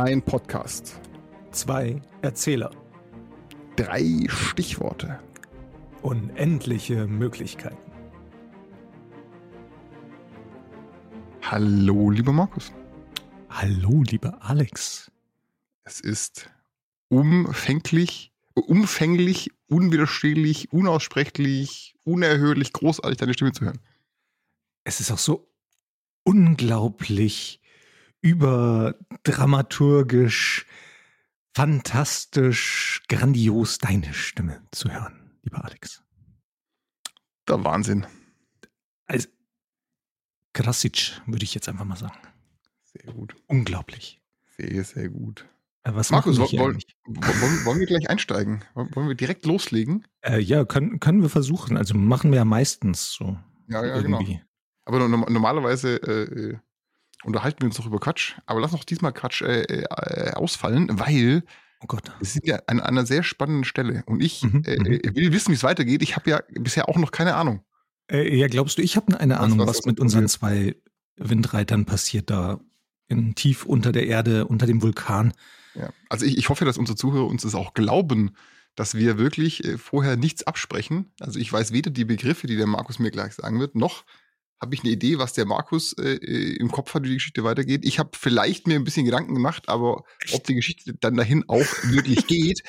Ein Podcast. Zwei Erzähler. Drei Stichworte. Unendliche Möglichkeiten. Hallo, lieber Markus. Hallo, lieber Alex. Es ist umfänglich, umfänglich, unwiderstehlich, unaussprechlich, unerhörlich, großartig, deine Stimme zu hören. Es ist auch so unglaublich überdramaturgisch, fantastisch, grandios deine Stimme zu hören, lieber Alex. Der Wahnsinn. Also, Krasic, würde ich jetzt einfach mal sagen. Sehr gut. Unglaublich. Sehr, sehr gut. Äh, was Markus, wollen, wollen, wollen wir gleich einsteigen? Wollen wir direkt loslegen? Äh, ja, können, können wir versuchen. Also machen wir ja meistens so. Ja, ja, genau. irgendwie. Aber no- normalerweise äh, äh, unterhalten wir uns doch über Quatsch. Aber lass noch diesmal Quatsch äh, äh, ausfallen, weil Oh Gott. wir sind ja an einer sehr spannenden Stelle. Und ich Mhm, äh, mhm. äh, will wissen, wie es weitergeht. Ich habe ja bisher auch noch keine Ahnung. Äh, ja, glaubst du, ich habe eine Ahnung, was- was, was mit unseren zwei Windreitern passiert da in, tief unter der Erde, unter dem Vulkan. Ja. Also ich, ich hoffe, dass unsere Zuhörer uns das auch glauben, dass wir wirklich äh, vorher nichts absprechen. Also ich weiß weder die Begriffe, die der Markus mir gleich sagen wird, noch habe ich eine Idee, was der Markus äh, äh, im Kopf hat, wie die Geschichte weitergeht. Ich habe vielleicht mir ein bisschen Gedanken gemacht, aber ob die Geschichte dann dahin auch wirklich geht,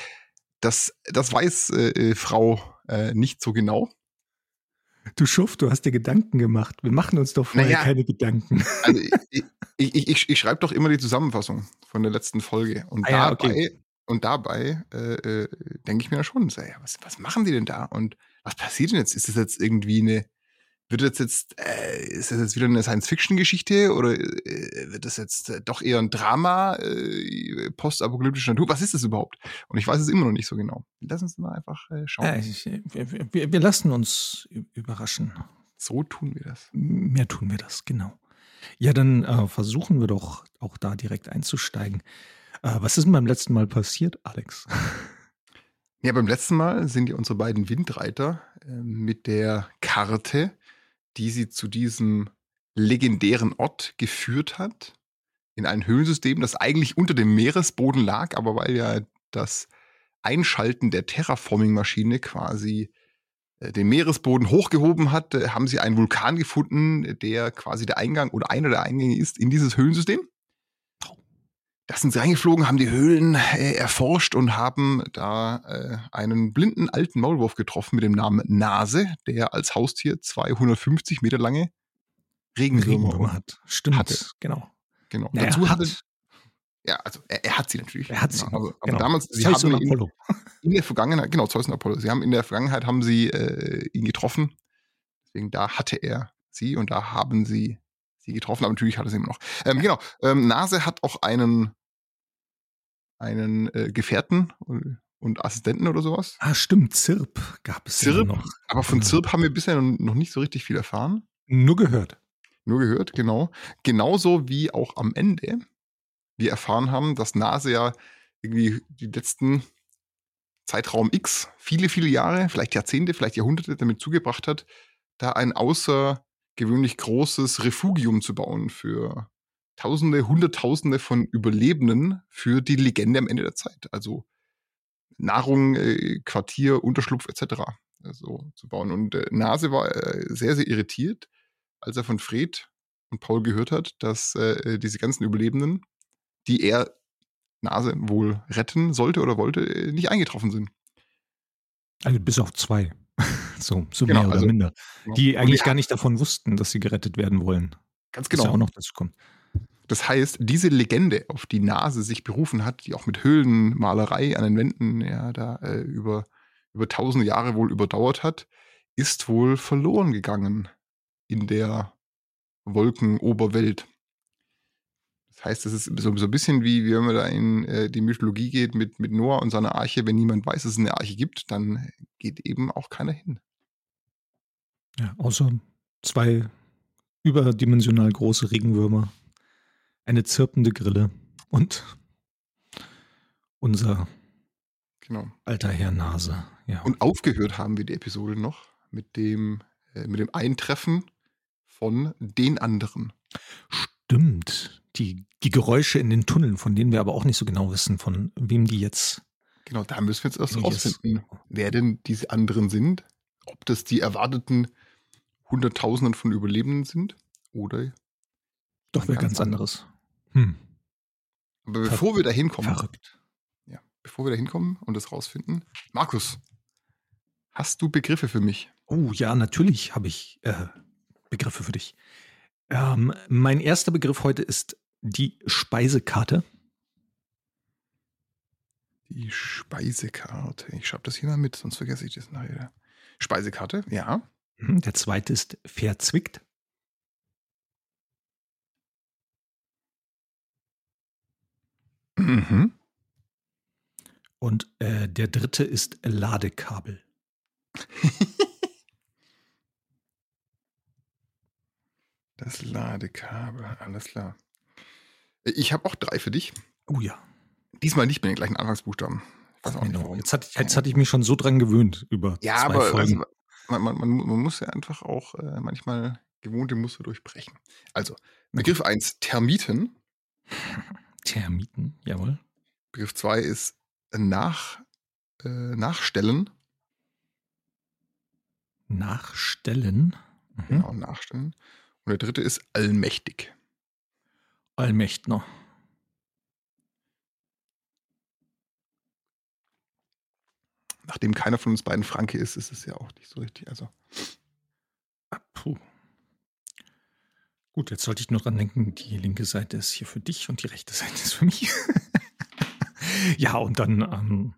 das, das weiß äh, äh, Frau äh, nicht so genau. Du Schuft, du hast dir Gedanken gemacht. Wir machen uns doch vorher Naja. keine Gedanken. Also ich, ich, ich, ich, schreibe doch immer die Zusammenfassung von der letzten Folge. Und Ah ja, dabei, okay. und dabei äh, äh, denke ich mir schon, ja, was, was machen die denn da? Und was passiert denn jetzt? Ist das jetzt irgendwie eine, wird das jetzt, äh, ist das jetzt wieder eine Science-Fiction-Geschichte oder äh, wird das jetzt äh, doch eher ein Drama, äh, postapokalyptischer Natur? Was ist das überhaupt? Und ich weiß es immer noch nicht so genau. Lass uns mal einfach äh, schauen. Ja, ich, wir, wir, wir lassen uns überraschen. So tun wir das. Mehr tun wir das, genau. Ja, dann äh, versuchen wir doch auch da direkt einzusteigen. Äh, was ist denn beim letzten Mal passiert, Alex? Ja, beim letzten Mal sind ja unsere beiden Windreiter äh, mit der Karte, die sie zu diesem legendären Ort geführt hat, in ein Höhlensystem, das eigentlich unter dem Meeresboden lag, aber weil ja das Einschalten der Terraforming-Maschine quasi äh, den Meeresboden hochgehoben hat, äh, haben sie einen Vulkan gefunden, der quasi der Eingang oder einer der Eingänge ist in dieses Höhlensystem. Da sind sie reingeflogen, haben die Höhlen äh, erforscht und haben da äh, einen blinden alten Maulwurf getroffen mit dem Namen Nase, der als Haustier 250 Meter lange Regenwürmer, Regenwürmer hat. Stimmt, hatte. genau. Genau. Na, er Dazu hatte, hat- ja, also er, er hat sie natürlich. Er hat sie Genau, noch, aber, aber genau. damals, sie Zeus haben und Apollo. in der Vergangenheit, genau, Zeus und Apollo, sie haben in der Vergangenheit haben sie äh, ihn getroffen. Deswegen da hatte er sie und da haben sie sie getroffen, aber natürlich hat sie immer noch. Ähm, genau, ähm, Nase hat auch einen einen äh, Gefährten und, und Assistenten oder sowas. Ah, stimmt, Zirp gab es ja Zirp, noch. aber von Genau. Zirp haben wir bisher noch nicht so richtig viel erfahren. Nur gehört. Nur gehört, genau. Genauso wie auch am Ende wir erfahren haben, dass Nase ja irgendwie die letzten Zeitraum X, viele, viele Jahre, vielleicht Jahrzehnte, vielleicht Jahrhunderte damit zugebracht hat, da ein außergewöhnlich großes Refugium zu bauen für Tausende, Hunderttausende von Überlebenden für die Legende am Ende der Zeit. Also Nahrung, äh, Quartier, Unterschlupf etc. Also zu bauen. Und äh, Nase war äh, sehr, sehr irritiert, als er von Fred und Paul gehört hat, dass äh, diese ganzen Überlebenden, die er Nase wohl retten sollte oder wollte, äh, nicht eingetroffen sind. Also bis auf zwei. so, so Genau, mehr oder also- minder. Und Die eigentlich er- gar nicht davon wussten, dass sie gerettet werden wollen. Ganz Das ja genau. auch noch dazu kommt. Das heißt, diese Legende, auf die Nase sich berufen hat, die auch mit Höhlenmalerei an den Wänden ja da äh, über, über tausende Jahre wohl überdauert hat, ist wohl verloren gegangen in der Wolkenoberwelt. Das heißt, es ist so, so ein bisschen wie, wie wenn man da in äh, die Mythologie geht mit, mit Noah und seiner Arche. Wenn niemand weiß, dass es eine Arche gibt, dann geht eben auch keiner hin. Ja, außer zwei überdimensional große Regenwürmer, eine zirpende Grille und unser Genau. alter Herr Nase. Ja. Und aufgehört haben wir die Episode noch mit dem, äh, mit dem Eintreffen von den anderen. Stimmt. Die, die Geräusche in den Tunneln, von denen wir aber auch nicht so genau wissen, von wem die jetzt. Genau, da müssen wir jetzt erst rausfinden, wer denn diese anderen sind. Ob das die erwarteten Hunderttausenden von Überlebenden sind oder. Doch wer Ganz ganz anderes. Hm, Aber bevor wir da hinkommen, verrückt. ja, bevor wir da hinkommen und das rausfinden, Markus, hast du Begriffe für mich? Oh ja, natürlich habe ich äh, Begriffe für dich. Ähm, mein erster Begriff heute ist die Speisekarte. Die Speisekarte. Ich schreibe das hier mal mit, sonst vergesse ich das nachher. Speisekarte, ja. Mhm, Der zweite ist verzwickt. Mhm. Und äh, der dritte ist Ladekabel. Das Ladekabel, alles klar. Ich habe auch drei für dich. Oh ja, Diesmal nicht mit den gleichen Anfangsbuchstaben. Ich weiß auch nicht genau. warum. Jetzt hatte, jetzt hatte ich mich schon so dran gewöhnt über Ja, zwei aber Folgen. also, man, man, man, man muss ja einfach auch äh, manchmal gewohnte Muster durchbrechen. Also, Begriff 1, Termiten. Termiten, jawohl. Begriff 2 ist nach, äh, Nachstellen. Nachstellen. Mhm. Genau, Nachstellen. Und der dritte ist allmächtig. Allmächtner. Nachdem keiner von uns beiden Franke ist, ist es ja auch nicht so richtig. Also, Ah, Puh. Gut, jetzt sollte ich nur dran denken, die linke Seite ist hier für dich und die rechte Seite ist für mich. ja, und dann ähm,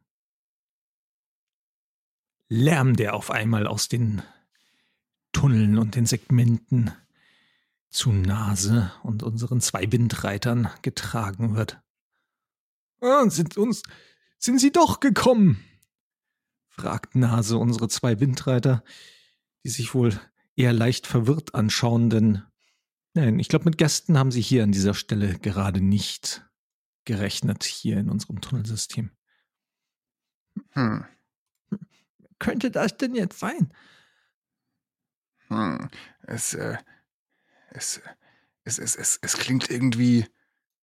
Lärm, der auf einmal aus den Tunneln und den Segmenten zu Nase und unseren zwei Windreitern getragen wird. Ah, sind uns, sind sie doch gekommen? fragt Nase unsere zwei Windreiter, die sich wohl eher leicht verwirrt anschauen, denn nein, ich glaube, mit Gästen haben sie hier an dieser Stelle gerade nicht gerechnet, hier in unserem Tunnelsystem. hm, Könnte das denn jetzt sein? hm, es, äh, es, es, es, es, es klingt irgendwie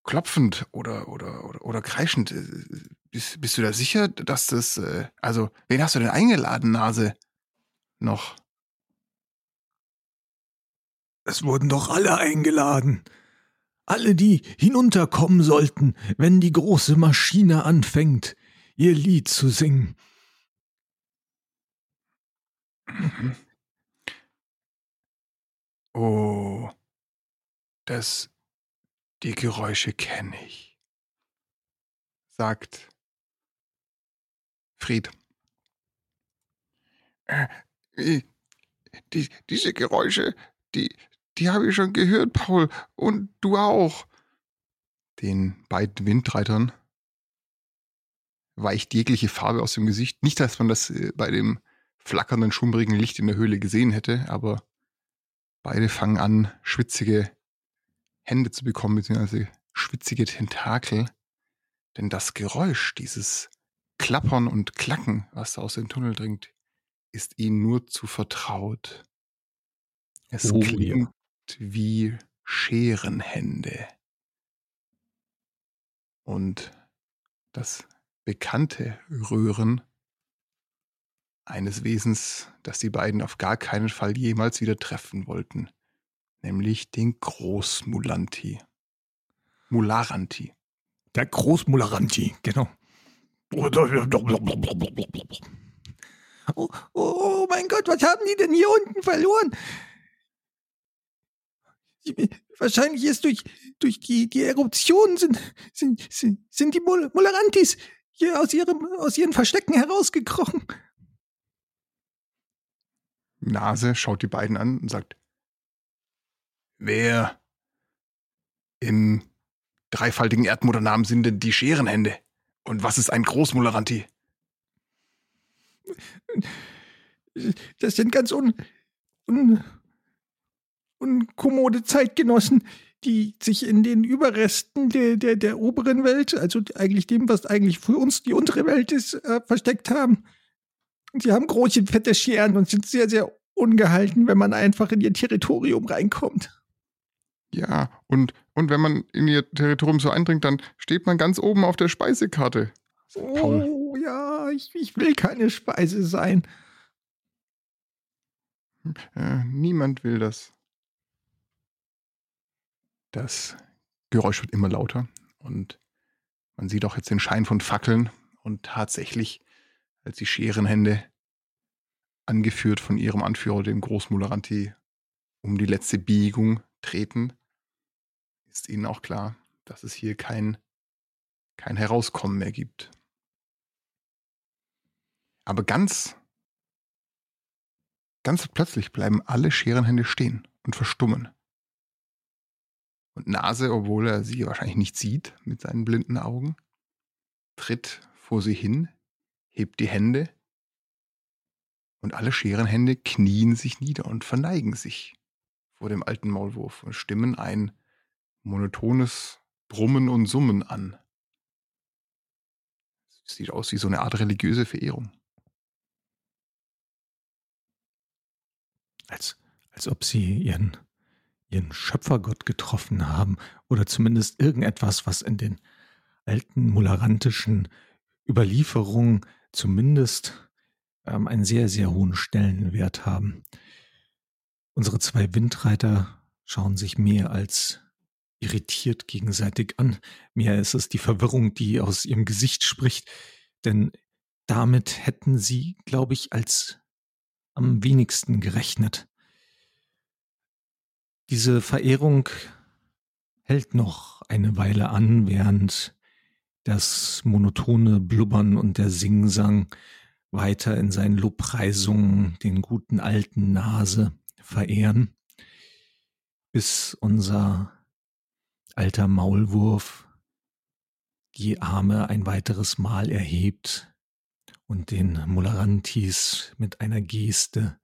klopfend oder, oder, oder, oder kreischend. Äh, Bist, bist du da sicher, dass das, äh, also, wen hast du denn eingeladen, Nase? Noch. Es wurden doch alle eingeladen. Alle, die hinunterkommen sollten, wenn die große Maschine anfängt, ihr Lied zu singen. Mhm. Oh, das, die Geräusche kenne ich, sagt Fried. Äh, die, diese Geräusche, die, die habe ich schon gehört, Paul, und du auch. Den beiden Windreitern weicht jegliche Farbe aus dem Gesicht. Nicht, dass man das äh, bei dem flackernden, schummrigen Licht in der Höhle gesehen hätte, aber beide fangen an, schwitzige Hände zu bekommen, beziehungsweise schwitzige Tentakel. Denn das Geräusch, dieses Klappern und Klacken, was da aus dem Tunnel dringt, ist ihnen nur zu vertraut. Es Oh, ja. klingt wie Scherenhände. Und das bekannte Röhren eines Wesens, das die beiden auf gar keinen Fall jemals wieder treffen wollten, nämlich den Großmulanti. Mularanti. Der Großmularanti, genau. Oh, oh mein Gott, was haben die denn hier unten verloren? Wahrscheinlich ist durch, durch die, die Eruption sind, sind, sind, sind die Mul Mularantis hier aus, ihrem, aus ihren Verstecken herausgekrochen. Nase schaut die beiden an und sagt, wer im dreifaltigen Erdmutternamen sind denn die Scherenhände? Und was ist ein Großmularanti? Das sind ganz un, un, unkommode Zeitgenossen, die sich in den Überresten der, der, der oberen Welt, also eigentlich dem, was eigentlich für uns die untere Welt ist, äh, versteckt haben. Sie haben große, fette Scheren und sind sehr, sehr ungehalten, wenn man einfach in ihr Territorium reinkommt. Ja, und, und wenn man in ihr Territorium so eindringt, dann steht man ganz oben auf der Speisekarte. Paul. Oh ja, ich, ich will keine Speise sein. Äh, niemand will das. Das Geräusch wird immer lauter und man sieht auch jetzt den Schein von Fackeln und tatsächlich, als die Scherenhände, angeführt von ihrem Anführer, dem Großmularanti, um die letzte Biegung treten, ist ihnen auch klar, dass es hier kein, kein Herauskommen mehr gibt. Aber ganz, ganz plötzlich bleiben alle Scherenhände stehen und verstummen. Und Nase, obwohl er sie wahrscheinlich nicht sieht mit seinen blinden Augen, tritt vor sie hin, hebt die Hände und alle Scherenhände knien sich nieder und verneigen sich vor dem alten Maulwurf und stimmen ein monotones Brummen und Summen an. Sieht aus wie so eine Art religiöse Verehrung. Als, als ob sie ihren, ihren Schöpfergott getroffen haben oder zumindest irgendetwas, was in den alten mularantischen Überlieferungen zumindest ähm, einen sehr, sehr hohen Stellenwert haben. Unsere zwei Windreiter schauen sich mehr als irritiert gegenseitig an. Mehr ist es die Verwirrung, die aus ihrem Gesicht spricht, denn damit hätten sie, glaube ich, als am wenigsten gerechnet. Diese Verehrung hält noch eine Weile an, während das monotone Blubbern und der Singsang weiter in seinen Lobpreisungen den guten alten Nase verehren, bis unser alter Maulwurf die Arme ein weiteres Mal erhebt und den Mularantis mit einer Geste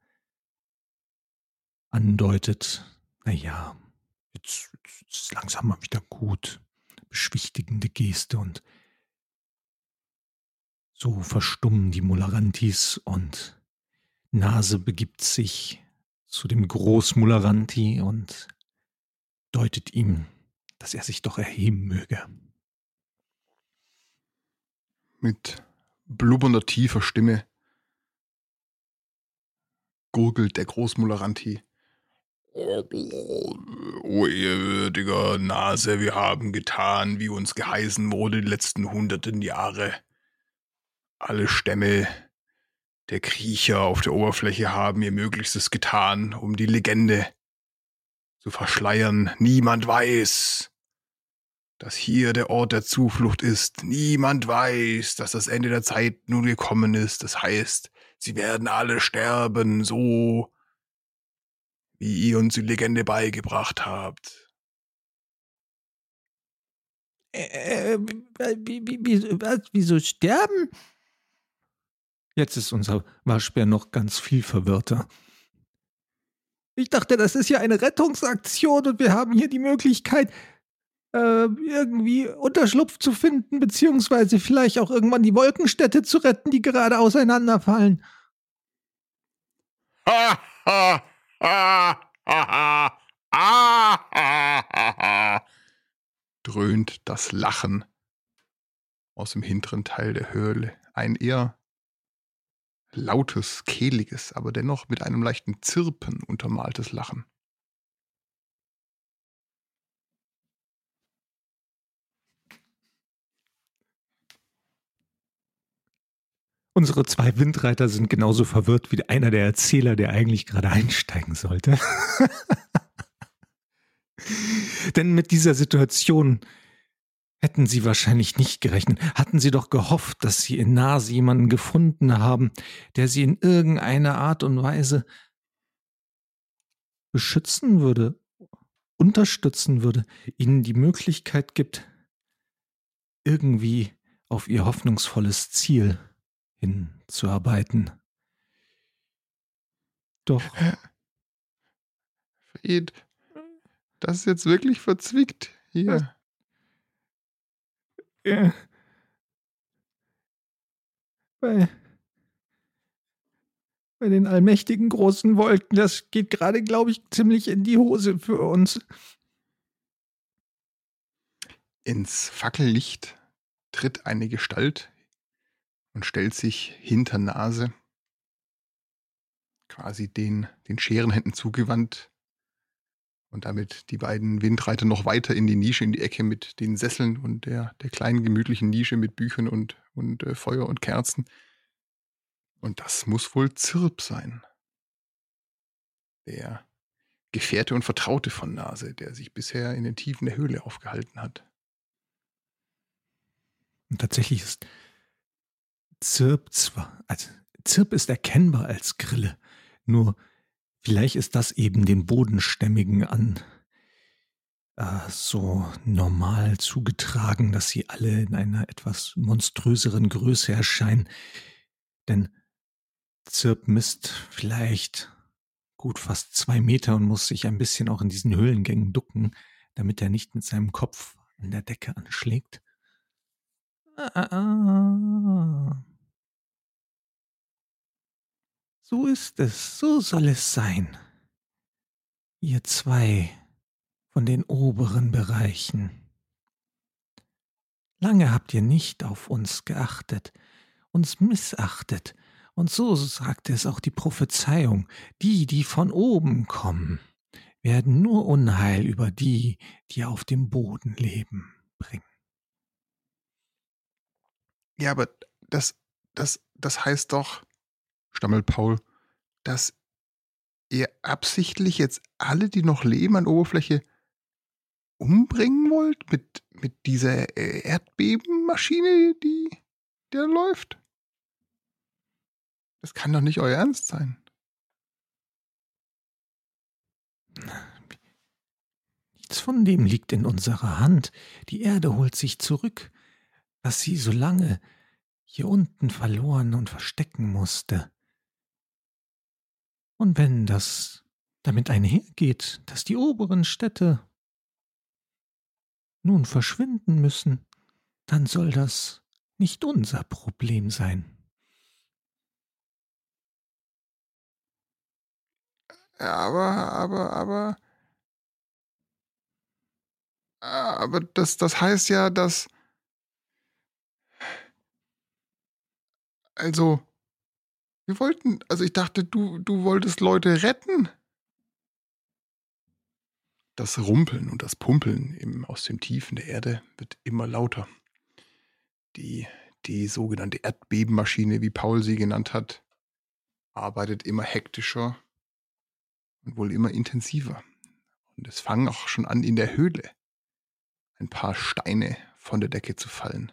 andeutet, na ja, jetzt, jetzt ist langsam mal wieder gut, beschwichtigende Geste und so verstummen die Mularantis und Nase begibt sich zu dem Großmularanti und deutet ihm, dass er sich doch erheben möge. Mit blubbernder tiefer Stimme gurgelt der Großmularanti. O ehrwürdiger Nase, wir haben getan, wie uns geheißen wurde die letzten hunderten Jahre. Alle Stämme der Kriecher auf der Oberfläche haben ihr Möglichstes getan, um die Legende zu verschleiern. Niemand weiß, dass hier der Ort der Zuflucht ist. Niemand weiß, dass das Ende der Zeit nun gekommen ist. Das heißt, sie werden alle sterben, so wie ihr uns die Legende beigebracht habt. Äh, äh wieso sterben? Jetzt ist unser Waschbär noch ganz viel verwirrter. Ich dachte, das ist ja eine Rettungsaktion und wir haben hier die Möglichkeit, äh, irgendwie Unterschlupf zu finden, beziehungsweise vielleicht auch irgendwann die Wolkenstädte zu retten, die gerade auseinanderfallen. Dröhnt das Lachen aus dem hinteren Teil der Höhle. Ein eher lautes, kehliges, aber dennoch mit einem leichten Zirpen untermaltes Lachen. Unsere zwei Windreiter sind genauso verwirrt wie einer der Erzähler, der eigentlich gerade einsteigen sollte. Denn mit dieser Situation Hätten Sie wahrscheinlich nicht gerechnet, hatten Sie doch gehofft, dass Sie in Nase jemanden gefunden haben, der Sie in irgendeiner Art und Weise beschützen würde, unterstützen würde, Ihnen die Möglichkeit gibt, irgendwie auf Ihr hoffnungsvolles Ziel hinzuarbeiten. Doch. Fred, das ist jetzt wirklich verzwickt hier. Bei, bei den allmächtigen großen Wolken, das geht gerade, glaube ich, ziemlich in die Hose für uns. Ins Fackellicht tritt eine Gestalt und stellt sich hinter Nase, quasi den, den Scherenhänden zugewandt und damit die beiden Windreiter noch weiter in die Nische, in die Ecke mit den Sesseln und der, der kleinen gemütlichen Nische mit Büchern und, und äh, Feuer und Kerzen. Und das muss wohl Zirp sein. Der Gefährte und Vertraute von Nase, der sich bisher in den Tiefen der Höhle aufgehalten hat. Und tatsächlich ist Zirp zwar, also Zirp ist erkennbar als Grille, nur vielleicht ist das eben den Bodenstämmigen an äh, so normal zugetragen, dass sie alle in einer etwas monströseren Größe erscheinen. Denn Zirp misst vielleicht gut fast zwei Meter und muss sich ein bisschen auch in diesen Höhlengängen ducken, damit er nicht mit seinem Kopf an der Decke anschlägt. Ah, ah, ah. So ist es, so soll es sein. Ihr zwei von den oberen Bereichen. Lange habt ihr nicht auf uns geachtet, uns missachtet, und so sagte es auch die Prophezeiung, die, die von oben kommen, werden nur Unheil über die, die auf dem Boden leben, bringen. Ja, aber das, das, das heißt doch, stammelt Paul, dass ihr absichtlich jetzt alle, die noch leben an Oberfläche, umbringen wollt mit, mit dieser äh, Erdbebenmaschine, die da läuft? Das kann doch nicht euer Ernst sein. Nichts von dem liegt in unserer Hand. Die Erde holt sich zurück was sie so lange hier unten verloren und verstecken musste. Und wenn das damit einhergeht, dass die oberen Städte nun verschwinden müssen, dann soll das nicht unser Problem sein. Aber, aber, aber. Aber das, das heißt ja, dass Also, wir wollten, also ich dachte, du, du wolltest Leute retten. Das Rumpeln und das Pumpeln im, aus den Tiefen der Erde wird immer lauter. Die, die sogenannte Erdbebenmaschine, wie Paul sie genannt hat, arbeitet immer hektischer und wohl immer intensiver. Und es fangen auch schon an, in der Höhle ein paar Steine von der Decke zu fallen.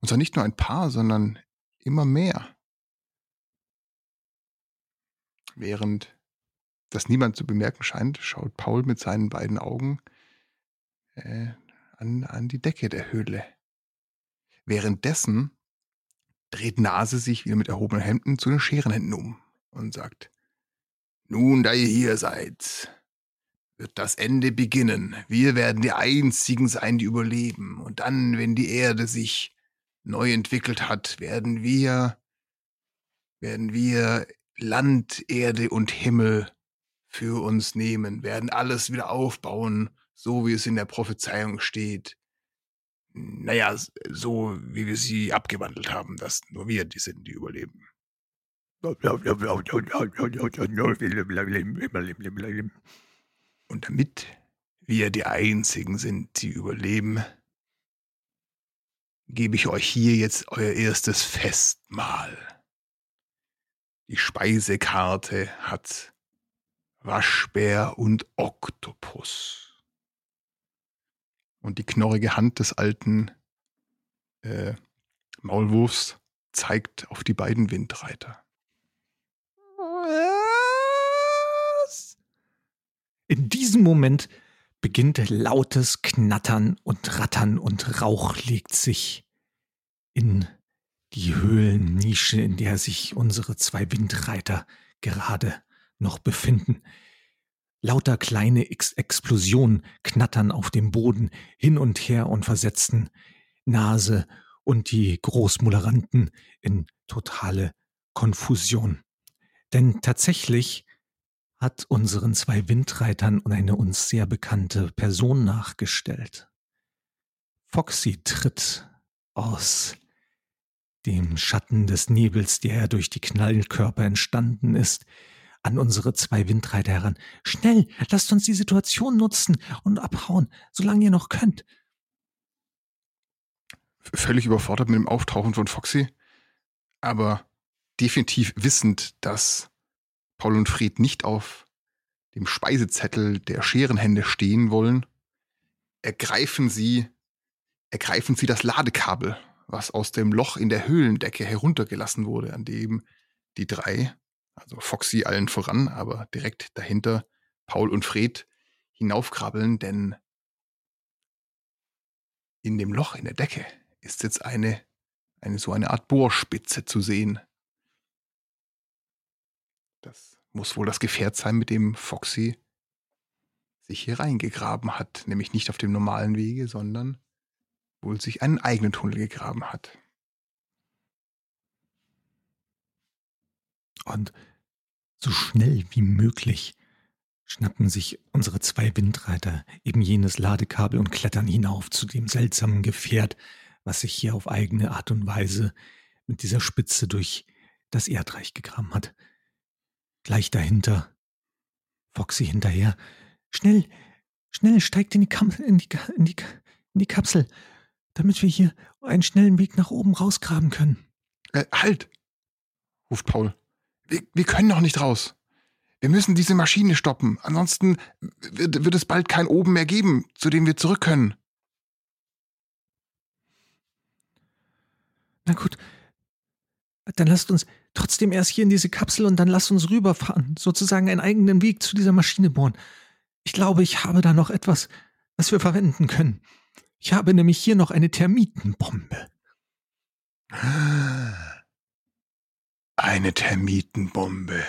Und zwar nicht nur ein paar, sondern immer mehr. Während das niemand zu bemerken scheint, schaut Paul mit seinen beiden Augen äh, an, an die Decke der Höhle. Währenddessen dreht Nase sich wieder mit erhobenen Händen zu den Scherenhänden um und sagt, nun, da ihr hier seid, wird das Ende beginnen. Wir werden die Einzigen sein, die überleben. Und dann, wenn die Erde sich neu entwickelt hat, werden wir, werden wir Land, Erde und Himmel für uns nehmen, werden alles wieder aufbauen, so wie es in der Prophezeiung steht. Naja, so wie wir sie abgewandelt haben, dass nur wir die sind, die überleben. Und damit wir die Einzigen sind, die überleben, gebe ich euch hier jetzt euer erstes Festmahl. Die Speisekarte hat Waschbär und Oktopus. Und die knorrige Hand des alten äh, Maulwurfs zeigt auf die beiden Windreiter. Was? In diesem Moment beginnt lautes Knattern und Rattern und Rauch legt sich in die Höhlennische, in der sich unsere zwei Windreiter gerade noch befinden. Lauter kleine Ex Explosionen knattern auf dem Boden hin und her und versetzen Nase und die Großmulleranten in totale Konfusion. Denn tatsächlich hat unseren zwei Windreitern eine uns sehr bekannte Person nachgestellt. Foxy tritt aus dem Schatten des Nebels, der durch die Knallkörper entstanden ist, an unsere zwei Windreiter heran. Schnell, lasst uns die Situation nutzen und abhauen, solange ihr noch könnt. Völlig überfordert mit dem Auftauchen von Foxy, aber definitiv wissend, dass Paul und Fred nicht auf dem Speisezettel der Scherenhände stehen wollen, ergreifen sie, ergreifen sie das Ladekabel was aus dem Loch in der Höhlendecke heruntergelassen wurde, an dem die drei, also Foxy allen voran, aber direkt dahinter Paul und Fred hinaufkrabbeln, denn in dem Loch in der Decke ist jetzt eine, eine so eine Art Bohrspitze zu sehen. Das muss wohl das Gefährt sein, mit dem Foxy sich hier reingegraben hat, nämlich nicht auf dem normalen Wege, sondern wohl sich einen eigenen Tunnel gegraben hat. Und so schnell wie möglich schnappen sich unsere zwei Windreiter eben jenes Ladekabel und klettern hinauf zu dem seltsamen Gefährt, was sich hier auf eigene Art und Weise mit dieser Spitze durch das Erdreich gegraben hat. Gleich dahinter Foxy hinterher. Schnell, schnell, steigt in die, Kam in die, in die, in die Kapsel damit wir hier einen schnellen Weg nach oben rausgraben können. Äh, halt! ruft Paul. Wir, wir können noch nicht raus. Wir müssen diese Maschine stoppen. Ansonsten wird, wird es bald kein Oben mehr geben, zu dem wir zurück können. Na gut. Dann lasst uns trotzdem erst hier in diese Kapsel und dann lasst uns rüberfahren, sozusagen einen eigenen Weg zu dieser Maschine bohren. Ich glaube, ich habe da noch etwas, was wir verwenden können. Ich habe nämlich hier noch eine Termitenbombe. Eine Termitenbombe.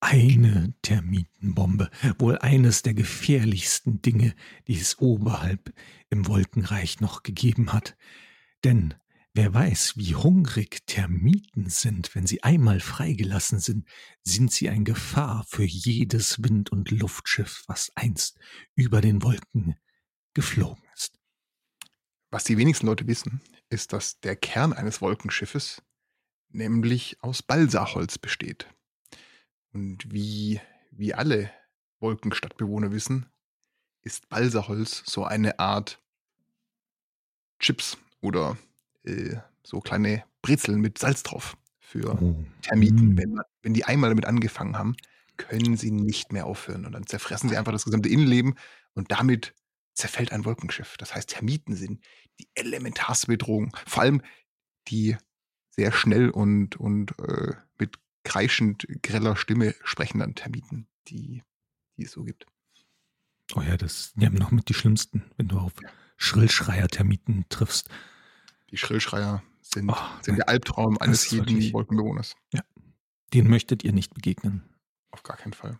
Eine Termitenbombe, wohl eines der gefährlichsten Dinge, die es oberhalb im Wolkenreich noch gegeben hat. Denn wer weiß, wie hungrig Termiten sind, wenn sie einmal freigelassen sind, sind sie ein Gefahr für jedes Wind- und Luftschiff, was einst über den Wolken geflogen ist. Was die wenigsten Leute wissen, ist, dass der Kern eines Wolkenschiffes nämlich aus Balsaholz besteht. Und wie, wie alle Wolkenstadtbewohner wissen, ist Balsaholz so eine Art Chips oder äh, so kleine Brezeln mit Salz drauf für oh. Termiten. Mm. Wenn, wenn die einmal damit angefangen haben, können sie nicht mehr aufhören. Und dann zerfressen sie einfach das gesamte Innenleben und damit zerfällt ein Wolkenschiff. Das heißt, Termiten sind die elementarste Bedrohung. Vor allem die sehr schnell und, und äh, mit kreischend greller Stimme sprechenden Termiten, die, die es so gibt. Oh ja, das die haben noch mit die schlimmsten, wenn du auf Schrillschreier-Termiten triffst. Die Schrillschreier sind, oh, sind der Albtraum eines jeden wirklich, Wolkenbewohners. Ja. Den möchtet ihr nicht begegnen. Auf gar keinen Fall.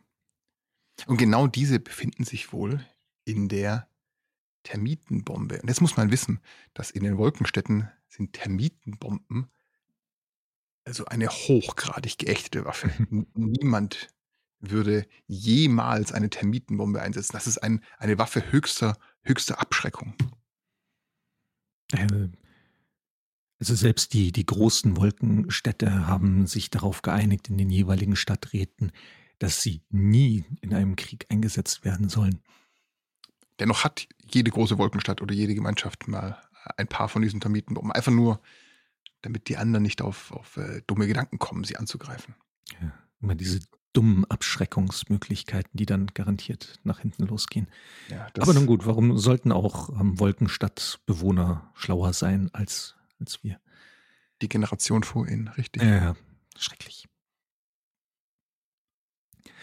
Und genau diese befinden sich wohl in der Termitenbombe. Und jetzt muss man wissen, dass in den Wolkenstädten sind Termitenbomben also eine hochgradig geächtete Waffe. Niemand würde jemals eine Termitenbombe einsetzen. Das ist ein, eine Waffe höchster, höchster Abschreckung. Äh, also selbst die, die großen Wolkenstädte haben sich darauf geeinigt in den jeweiligen Stadträten, dass sie nie in einem Krieg eingesetzt werden sollen. Dennoch hat jede große Wolkenstadt oder jede Gemeinschaft mal ein paar von diesen Termitenbomben. Einfach nur, damit die anderen nicht auf, auf äh, dumme Gedanken kommen, sie anzugreifen. Ja, immer diese dummen Abschreckungsmöglichkeiten, die dann garantiert nach hinten losgehen. Ja, Aber nun gut, warum sollten auch ähm, Wolkenstadtbewohner schlauer sein als, als wir? Die Generation vor ihnen, richtig. Ja, ja schrecklich.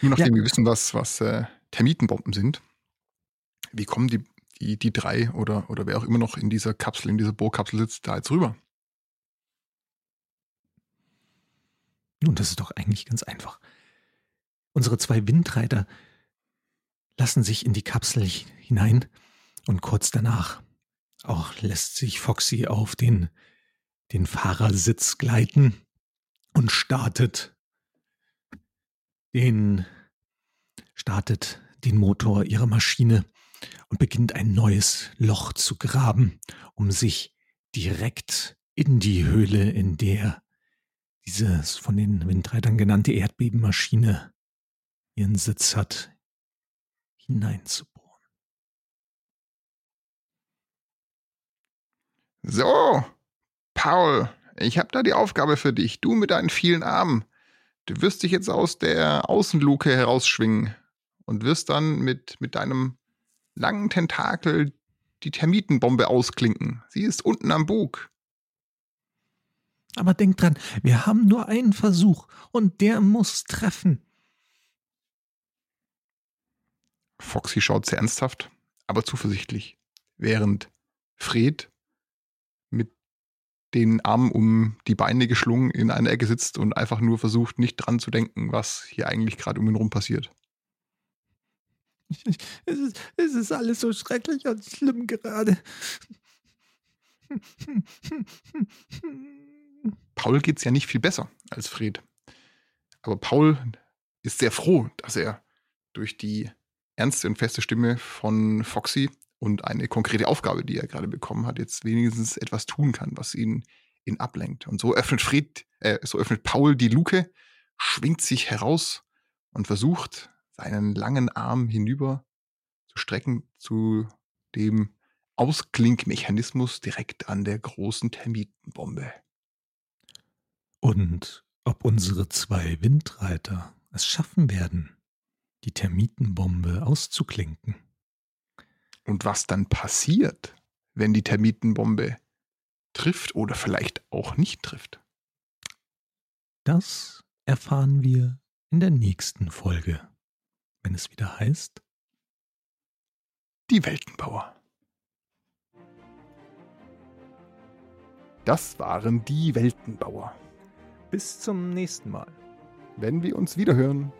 Nur nachdem ja. wir wissen, was, was äh, Termitenbomben sind, wie kommen die, die, die drei oder, oder wer auch immer noch in dieser Kapsel, in dieser Bohrkapsel sitzt, da jetzt rüber? Nun, das ist doch eigentlich ganz einfach. Unsere zwei Windreiter lassen sich in die Kapsel hinein und kurz danach auch lässt sich Foxy auf den, den Fahrersitz gleiten und startet den, startet den Motor ihrer Maschine und beginnt ein neues Loch zu graben, um sich direkt in die Höhle, in der diese von den Windreitern genannte Erdbebenmaschine ihren Sitz hat, hineinzubohren. So, Paul, ich habe da die Aufgabe für dich. Du mit deinen vielen Armen. Du wirst dich jetzt aus der Außenluke herausschwingen und wirst dann mit, mit deinem langen Tentakel die Termitenbombe ausklinken. Sie ist unten am Bug. Aber denk dran, wir haben nur einen Versuch und der muss treffen. Foxy schaut sehr ernsthaft, aber zuversichtlich, während Fred mit den Armen um die Beine geschlungen in einer Ecke sitzt und einfach nur versucht, nicht dran zu denken, was hier eigentlich gerade um ihn rum passiert. Es ist, es ist alles so schrecklich und schlimm gerade. Paul geht es ja nicht viel besser als Fred. Aber Paul ist sehr froh, dass er durch die ernste und feste Stimme von Foxy und eine konkrete Aufgabe, die er gerade bekommen hat, jetzt wenigstens etwas tun kann, was ihn, ihn ablenkt. Und so öffnet Fred, äh, so öffnet Paul die Luke, schwingt sich heraus und versucht, seinen langen Arm hinüber zu strecken zu dem Ausklinkmechanismus direkt an der großen Termitenbombe. Und ob unsere zwei Windreiter es schaffen werden, die Termitenbombe auszuklinken. Und was dann passiert, wenn die Termitenbombe trifft oder vielleicht auch nicht trifft. Das erfahren wir in der nächsten Folge, wenn es wieder heißt Die Weltenbauer. Das waren die Weltenbauer. Bis zum nächsten Mal. Wenn wir uns wiederhören.